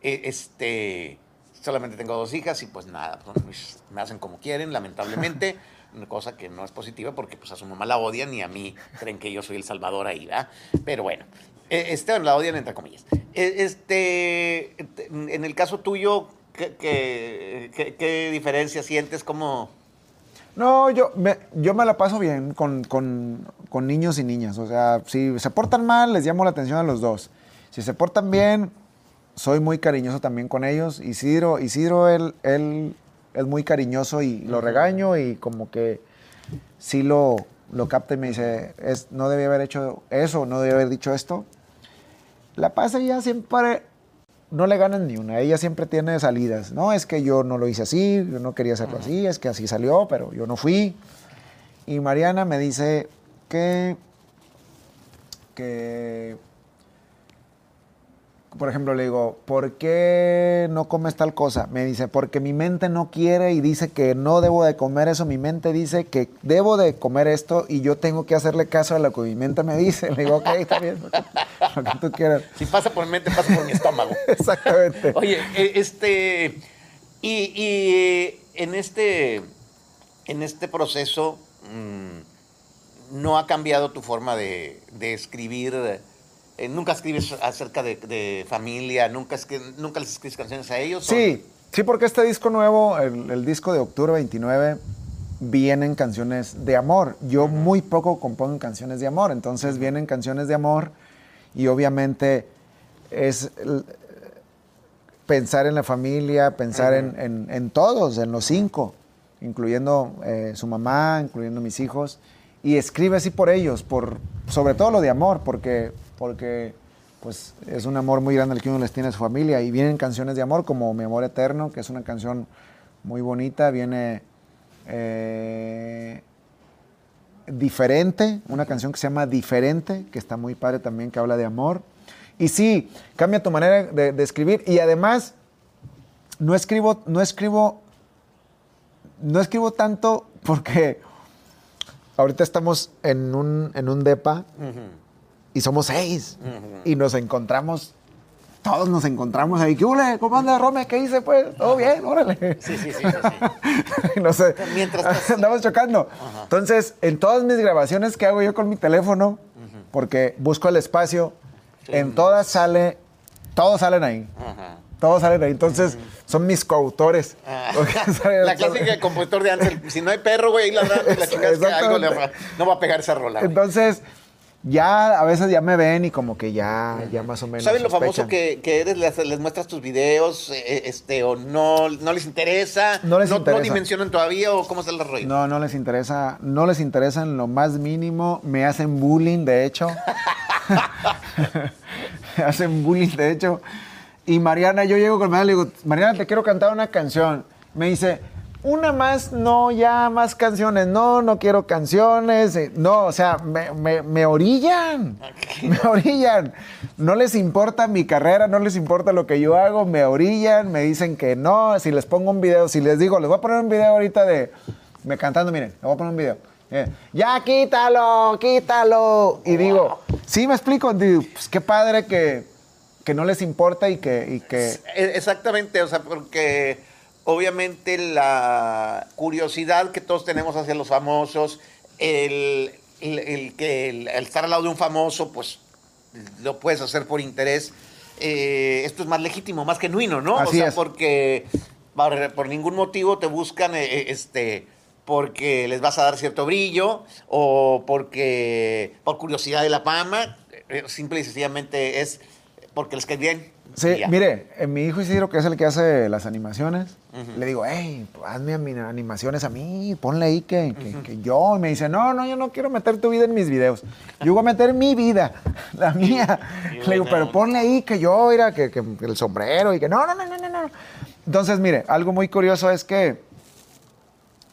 Eh, este, solamente tengo dos hijas y pues nada, pues, me hacen como quieren, lamentablemente. Una cosa que no es positiva porque pues a su mamá la odian y a mí creen que yo soy el salvador ahí, ¿verdad? Pero bueno, eh, este, la odian entre comillas. Eh, Este, en el caso tuyo, ¿qué, qué, qué- qué diferencia sientes? ¿Cómo...? No, yo me, yo me la paso bien con, con- con niños y niñas. O sea, si se portan mal, les llamo la atención a los dos. Si se portan bien, soy muy cariñoso también con ellos. Isidro, Isidro él, él es muy cariñoso y lo regaño y como que sí lo, lo capta y me dice, es, no debía haber hecho eso, no debía haber dicho esto. La paz ella siempre, no le ganan ni una, ella siempre tiene salidas. No, es que yo no lo hice así, yo no quería hacerlo así, es que así salió, pero yo no fui. Y Mariana me dice que, que, por ejemplo, le digo, ¿por qué no comes tal cosa? Me dice, porque mi mente no quiere y dice que no debo de comer eso. Mi mente dice que debo de comer esto y yo tengo que hacerle caso a lo que mi mente me dice. Le digo, ok, está bien, lo que, tú quieras. Si pasa por mi mente, pasa por mi estómago. Exactamente. Oye, eh, este. Y, y en este. En este proceso. mm, no ha cambiado tu forma de, de escribir. Eh, nunca escribes acerca de, de familia, nunca, escri- nunca les escribes canciones a ellos. ¿o? Sí, sí, porque este disco nuevo, el, el disco de octubre 29, vienen canciones de amor. Yo muy poco compongo canciones de amor, entonces vienen canciones de amor y obviamente es pensar en la familia, pensar en, en- en todos, en los cinco, incluyendo eh, su mamá, incluyendo mis hijos, y escribe así por ellos, por, sobre todo lo de amor, porque, porque pues, es un amor muy grande el que uno les tiene a su familia, y vienen canciones de amor como Mi Amor Eterno, que es una canción muy bonita, viene eh, Diferente, una canción que se llama Diferente, que está muy padre también, que habla de amor. Y sí, cambia tu manera de, escribir. Y además, no escribo, no escribo, no escribo tanto porque ahorita estamos en un, en un depa y somos seis. Y nos encontramos, todos nos encontramos ahí. ¿Qué hule? ¿Cómo anda Rome? ¿Qué hice? Pues, todo bien, órale. Sí, sí, sí, sí, sí. no sé. Mientras andamos chocando. Entonces, en todas mis grabaciones que hago yo con mi teléfono, porque busco el espacio, en todas sale, todos salen ahí. Ajá. Todos salen ahí. Entonces, son mis coautores. Ah, la clásica del compositor de antes. Si no hay perro, güey, ahí ladrando, la chingada es que algo le va- no va a pegar esa rola. güey. Ya a veces ya me ven y como que ya, ya más o menos. ¿Sabes lo famoso que, que eres? Les, les muestras tus videos, eh, este, o no, no les interesa, No les interesa. dimensionan todavía, o cómo está el rollo. No, no les interesa, no les interesa en lo más mínimo, me hacen bullying, de hecho. me hacen bullying, de hecho. Y Mariana, yo llego con Mariana y le digo, Mariana, te quiero cantar una canción. Me dice, una más, no, ya más canciones, no, no quiero canciones. eh, No, o sea, me, me- me orillan, me orillan. No les importa mi carrera, no les importa lo que yo hago, me orillan, me dicen que no. Si les pongo un video, si les digo, les voy a poner un video ahorita de me cantando, miren, les voy a poner un video. Eh, ya quítalo, quítalo. Y digo, sí me explico, digo, pues qué padre que, que no les importa y que, y que E- Exactamente, o sea, porque obviamente la curiosidad que todos tenemos hacia los famosos, el, el- el que el, el estar al lado de un famoso, pues lo puedes hacer por interés. eh, esto es más legítimo, más genuino, ¿no? o sea, es. porque por, por ningún motivo te buscan, eh, eh, este, porque les vas a dar cierto brillo o porque por curiosidad de la fama, eh, simple y sencillamente es porque les cae bien. Sí, mire, eh, mi hijo Isidro, que es el que hace las animaciones, le digo, hey, hazme animaciones a mí, ponle ahí que, que- que yo. Y me dice, no, no, yo no quiero meter tu vida en mis videos. Yo voy a meter mi vida, la mía. le digo, pero ponle ahí que yo, mira, que, que- el sombrero y que no, no, no, no, no, no. Entonces, mire, algo muy curioso es que,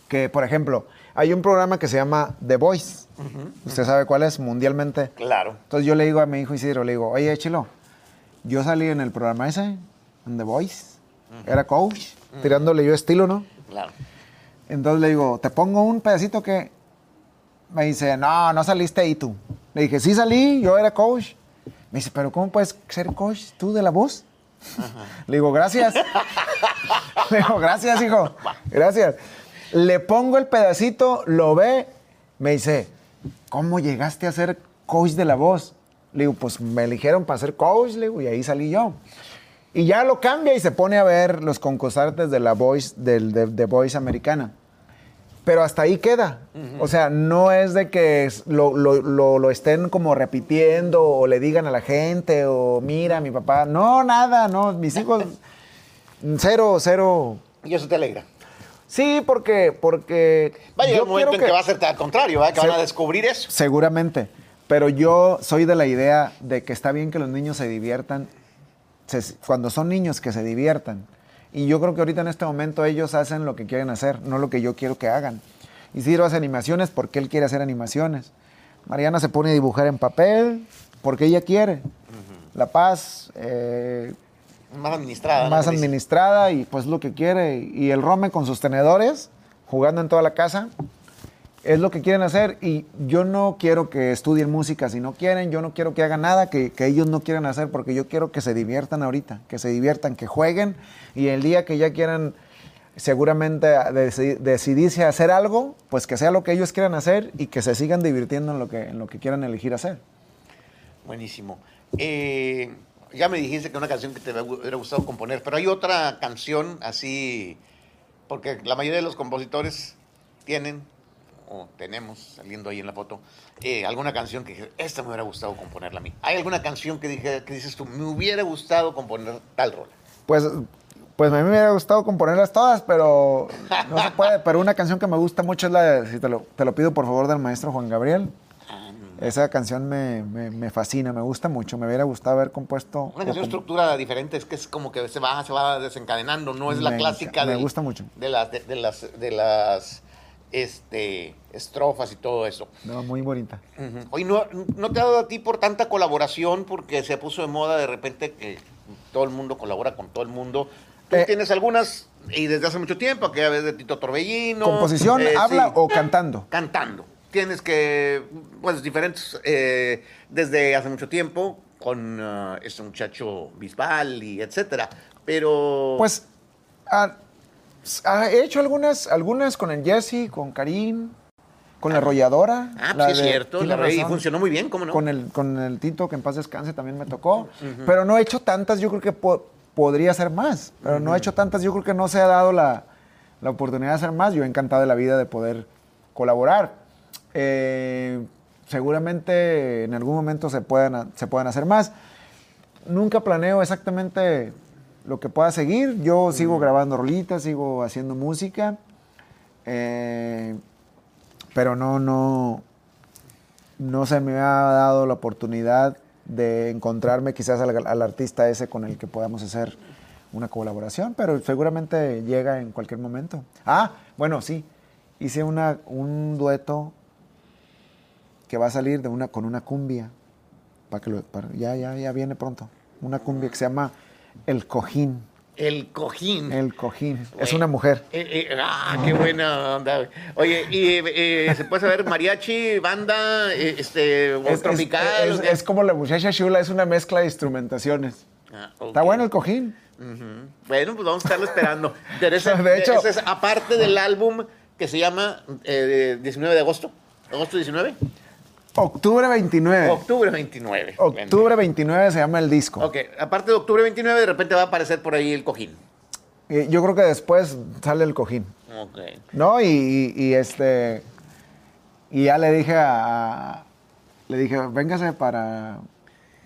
que, por ejemplo, hay un programa que se llama The Voice. ¿Usted sabe cuál es mundialmente? Claro. Entonces yo le digo a mi hijo Isidro, le digo, oye, Chilo, yo salí en el programa ese, en The Voice, era coach, tirándole yo estilo, ¿no? Claro. Entonces le digo, ¿te pongo un pedacito que...? Me dice, no, no saliste ahí tú. Le dije, sí salí, yo era coach. Me dice, pero ¿cómo puedes ser coach tú de la voz? Le digo, gracias. Le digo, gracias, hijo. Gracias. Le pongo el pedacito, lo ve, me dice, ¿cómo llegaste a ser coach de la voz? Le digo, pues me eligieron para ser coach, le digo, y ahí salí yo. Y ya lo cambia y se pone a ver los concursantes de la voice, del, de, de voice americana. Pero hasta ahí queda. O sea, no es de que lo, lo- lo- lo estén como repitiendo o le digan a la gente o mira, mi papá. No, nada, no. Mis hijos, cero, cero. Y eso te alegra. Sí, porque, porque Va a llegar un momento en que va a ser al contrario, ¿verdad? que van a descubrir eso. Seguramente. Pero yo soy de la idea de que está bien que los niños se diviertan. se- cuando son niños, que se diviertan. Y yo creo que ahorita en este momento ellos hacen lo que quieren hacer, no lo que yo quiero que hagan. Isidro hace animaciones porque él quiere hacer animaciones. Mariana se pone a dibujar en papel porque ella quiere. La Paz, eh, Más administrada. más administrada y pues lo que quiere. Y el Rome con sus tenedores, jugando en toda la casa, es lo que quieren hacer. Y yo no quiero que estudien música si no quieren, yo no quiero que hagan nada que, ellos no quieran hacer, porque yo quiero que se diviertan ahorita, que se diviertan, que jueguen y el día que ya quieran seguramente deci- decidirse a hacer algo, pues que sea lo que ellos quieran hacer y que se sigan divirtiendo en lo que, en lo que quieran elegir hacer. Buenísimo. Eh, ya me dijiste que una canción que te hubiera gustado componer, pero hay otra canción así, porque la mayoría de los compositores tienen o tenemos saliendo ahí en la foto eh, alguna canción que dije, esta me hubiera gustado componerla a mí? ¿Hay alguna canción que, dije, que dices tú, me hubiera gustado componer tal rola? Pues, pues a mí me hubiera gustado componerlas todas, pero no se puede. Pero una canción que me gusta mucho es la de, si te lo, te lo pido por favor, del maestro Juan Gabriel. Esa canción me, me- me fascina, me gusta mucho. Me hubiera gustado haber compuesto. Una canción estructura diferente, es que es como que se va, se va desencadenando, no es la Me clásica me del- gusta mucho. de las, de, de las, de las este, estrofas y todo eso. No, muy bonita. Ujú. Oye, ¿no, ¿no te ha dado a ti por tanta colaboración? Porque se puso de moda de repente que todo el mundo colabora con todo el mundo. Tú Eh, tienes algunas, y desde hace mucho tiempo, aquella vez de Tito Torbellino. ¿Composición, eh, habla sí, o cantando? Cantando. Tienes que, pues, diferentes, eh, desde hace mucho tiempo, con ah, este muchacho Bisbal y etcétera. Pero... Pues ah, ah, he hecho algunas, algunas con el Jesse, con Karim, con la arrolladora. Ah, la pues sí es cierto, la reí y razón. funcionó muy bien, ¿cómo no? Con el, con el Tito, que en paz descanse, también me tocó. Pero no he hecho tantas, yo creo que po- podría hacer más. Pero no he hecho tantas, yo creo que no se ha dado la, la oportunidad de hacer más. Yo he encantado de la vida de poder colaborar. Eh, seguramente en algún momento se puedan, se puedan hacer más. Nunca planeo exactamente lo que pueda seguir. Yo sigo grabando rolitas, sigo haciendo música. Eh, pero no, no, no se me ha dado la oportunidad de encontrarme quizás al, al artista ese con el que podamos hacer una colaboración, pero seguramente llega en cualquier momento. Ah, bueno, sí, hice una, un dueto que va a salir de una, con una cumbia, para que lo- para- ya, ya, ya viene pronto, una cumbia que se llama El Cojín, El cojín. El Cojín, es una mujer. Eh, eh, ah, qué buena onda. Oye, y eh, se puede saber mariachi, banda, este, o Es, tropical. es- como la muchacha Shula, es una mezcla de instrumentaciones. Ah. Está bueno el cojín. Bueno, pues vamos a estarlo esperando. Ese- De hecho- ese es aparte del álbum que se llama eh, 19 de agosto. ¿Agosto 19? Octubre 29. Octubre 29. Octubre 29 se llama el disco. Ok, aparte de octubre 29, de repente va a aparecer por ahí el cojín. Eh, Yo creo que después sale el cojín. Ok. ¿No? Y, y- y, este. Y ya le dije a. le dije, véngase para,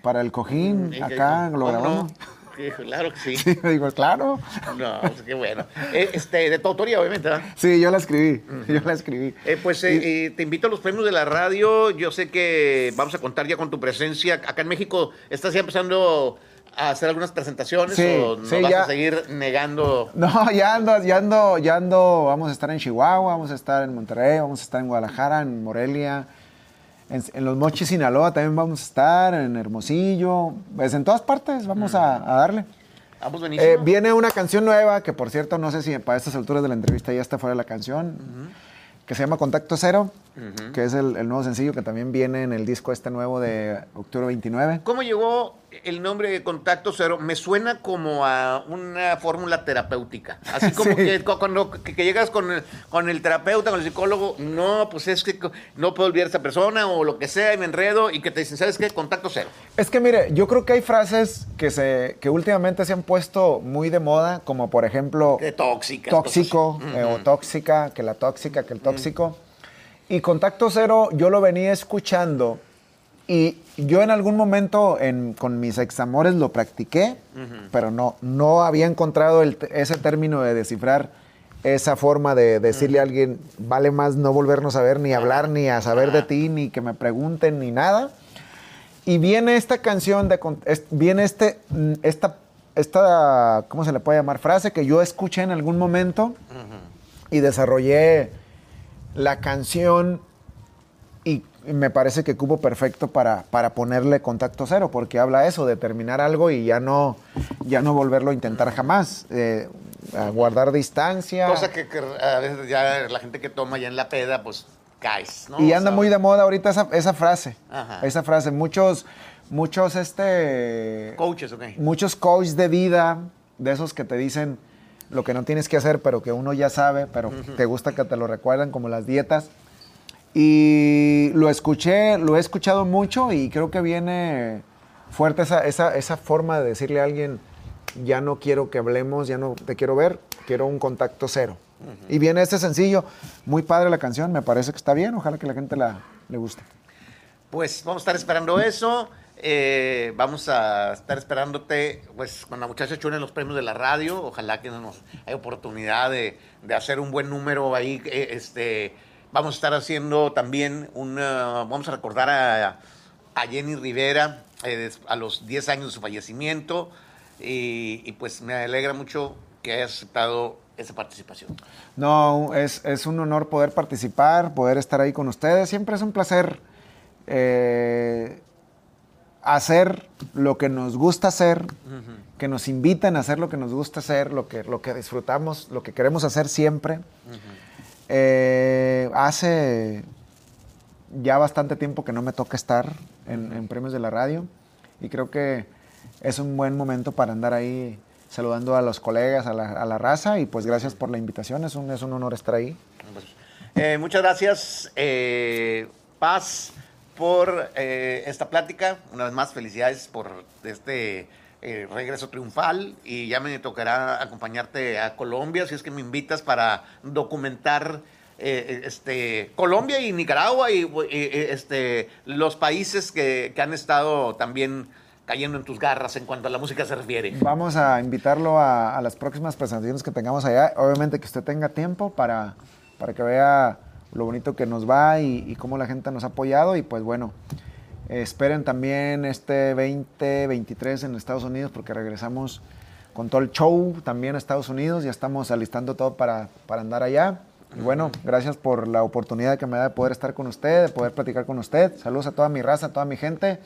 para el cojín. Acá lo "¿Cómo grabamos. no?". Claro que sí. Sí, me digo, claro. No, pues qué bueno. Eh, Este, de tu autoría, obviamente, ¿verdad? Sí, yo la escribí. Yo la escribí. Eh, pues eh, eh, te invito a los premios de la radio. Yo sé que vamos a contar ya con tu presencia. Acá en México estás ya empezando a hacer algunas presentaciones Sí, o nos sí, vas ya. a seguir negando. No, ya ando, ya ando, ya ando, vamos a estar en Chihuahua, vamos a estar en Monterrey, vamos a estar en Guadalajara, en Morelia, en, en Los Mochis, Sinaloa también vamos a estar, en Hermosillo, pues en todas partes vamos a, a darle. Vamos buenísimo. Eh, viene una canción nueva, que por cierto, no sé si para estas alturas de la entrevista ya está fuera la canción, que se llama Contacto Cero, que es el, el nuevo sencillo que también viene en el disco este nuevo de octubre 29. ¿Cómo llegó el nombre de Contacto Cero? Me suena como a una fórmula terapéutica. Así como Sí. que cu- cuando que, que llegas con el, con el terapeuta, con el psicólogo, no, pues es que no puedo olvidar a esta persona o lo que sea y me enredo y que te dicen, ¿sabes qué? Contacto Cero. Es que mire, yo creo que hay frases que, se, que últimamente se han puesto muy de moda, como por ejemplo De tóxicas. tóxico eh, o tóxica, que la tóxica, que el tóxico. Y Contacto Cero yo lo venía escuchando y yo en algún momento en- con mis examores lo practiqué, pero no, no había encontrado el ese término de descifrar esa forma de decirle a alguien, vale más no volvernos a ver, ni hablar, ni a saber de ti, ni que me pregunten, ni nada. Y viene esta canción, de, viene este, esta, esta, ¿cómo se le puede llamar? Frase que yo escuché en algún momento y desarrollé la canción me parece que cupo perfecto para, para ponerle contacto cero, porque habla eso, de terminar algo y ya no, ya no volverlo a intentar jamás, eh, a guardar distancia. Cosa que, que a veces ya la gente que toma ya en la peda, pues caes, ¿no? Y O anda sea, muy de moda ahorita esa, esa frase. Ajá. Esa frase. Muchos, muchos, este. Coaches, ok. Muchos coaches de vida, de esos que te dicen lo que no tienes que hacer, pero que uno ya sabe, pero te gusta que te lo recuerdan, como las dietas. Y lo escuché, lo he escuchado mucho y creo que viene fuerte esa, esa, esa forma de decirle a alguien, ya no quiero que hablemos, ya no te quiero ver, quiero un contacto cero. Y viene este sencillo, muy padre la canción, me parece que está bien, ojalá que la gente la, le guste. Pues vamos a estar esperando eso. Eh, vamos a estar esperándote pues con la muchacha Chuna en los premios de la radio. Ojalá que nos haya oportunidad de, de hacer un buen número ahí. eh, este, vamos a estar haciendo también un... uh, vamos a recordar a, a Jenny Rivera eh, a los 10 años de su fallecimiento. Y, y, pues me alegra mucho que hayas aceptado esa participación. No, es, es un honor poder participar, poder estar ahí con ustedes. Siempre es un placer eh, hacer lo que nos gusta hacer, que nos invitan a hacer lo que nos gusta hacer, lo que, lo que disfrutamos, lo que queremos hacer siempre. Eh, hace ya bastante tiempo que no me toca estar en, en premios de la radio y creo que es un buen momento para andar ahí saludando a los colegas, a la, a la raza y pues gracias por la invitación, es un, es un honor estar ahí. Eh, muchas gracias, eh, Paz, por esta plática. Una vez más, felicidades por este eh, regreso triunfal y ya me tocará acompañarte a Colombia, si es que me invitas para documentar eh, este, Colombia y Nicaragua y, y, este, los países que, que han estado también cayendo en tus garras en cuanto a la música se refiere. Vamos a invitarlo a, las próximas presentaciones que tengamos allá. Obviamente que usted tenga tiempo para, para que vea lo bonito que nos va y, y cómo la gente nos ha apoyado. Y pues bueno, eh, esperen también este 2023 en Estados Unidos porque regresamos con todo el show también a Estados Unidos. Ya estamos alistando todo para, para andar allá. Y bueno, gracias por la oportunidad que me da de poder estar con usted, de poder platicar con usted. Saludos a toda mi raza, a toda mi gente.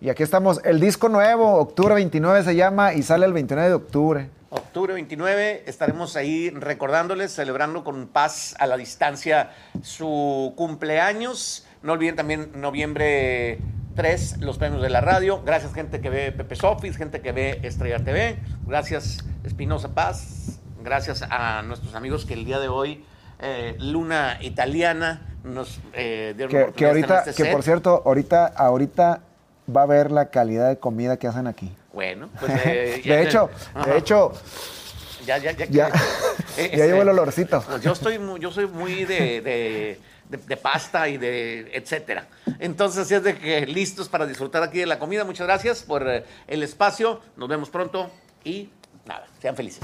Y aquí estamos, el disco nuevo, octubre 29 se llama y sale el 29 de octubre. Octubre 29 estaremos ahí recordándoles, celebrando con paz a la distancia su cumpleaños. No olviden también noviembre 3 los premios de la radio. Gracias gente que ve Pepe Sofis, gente que ve Estrella TV. Gracias Espinosa Paz. Gracias a nuestros amigos que el día de hoy, eh, Luna Italiana, nos eh, dieron Que, que ahorita, este que por cierto, ahorita, ahorita va a ver la calidad de comida que hacen aquí. Bueno, pues... eh, de hecho, de hecho, ya, ya, ya, ya, Eh, ya llevo el olorcito. Pues yo estoy yo soy muy de, de, de- pasta y de etcétera. Entonces, así es de que listos para disfrutar aquí de la comida. Muchas gracias por eh, el espacio. Nos vemos pronto y nada, sean felices.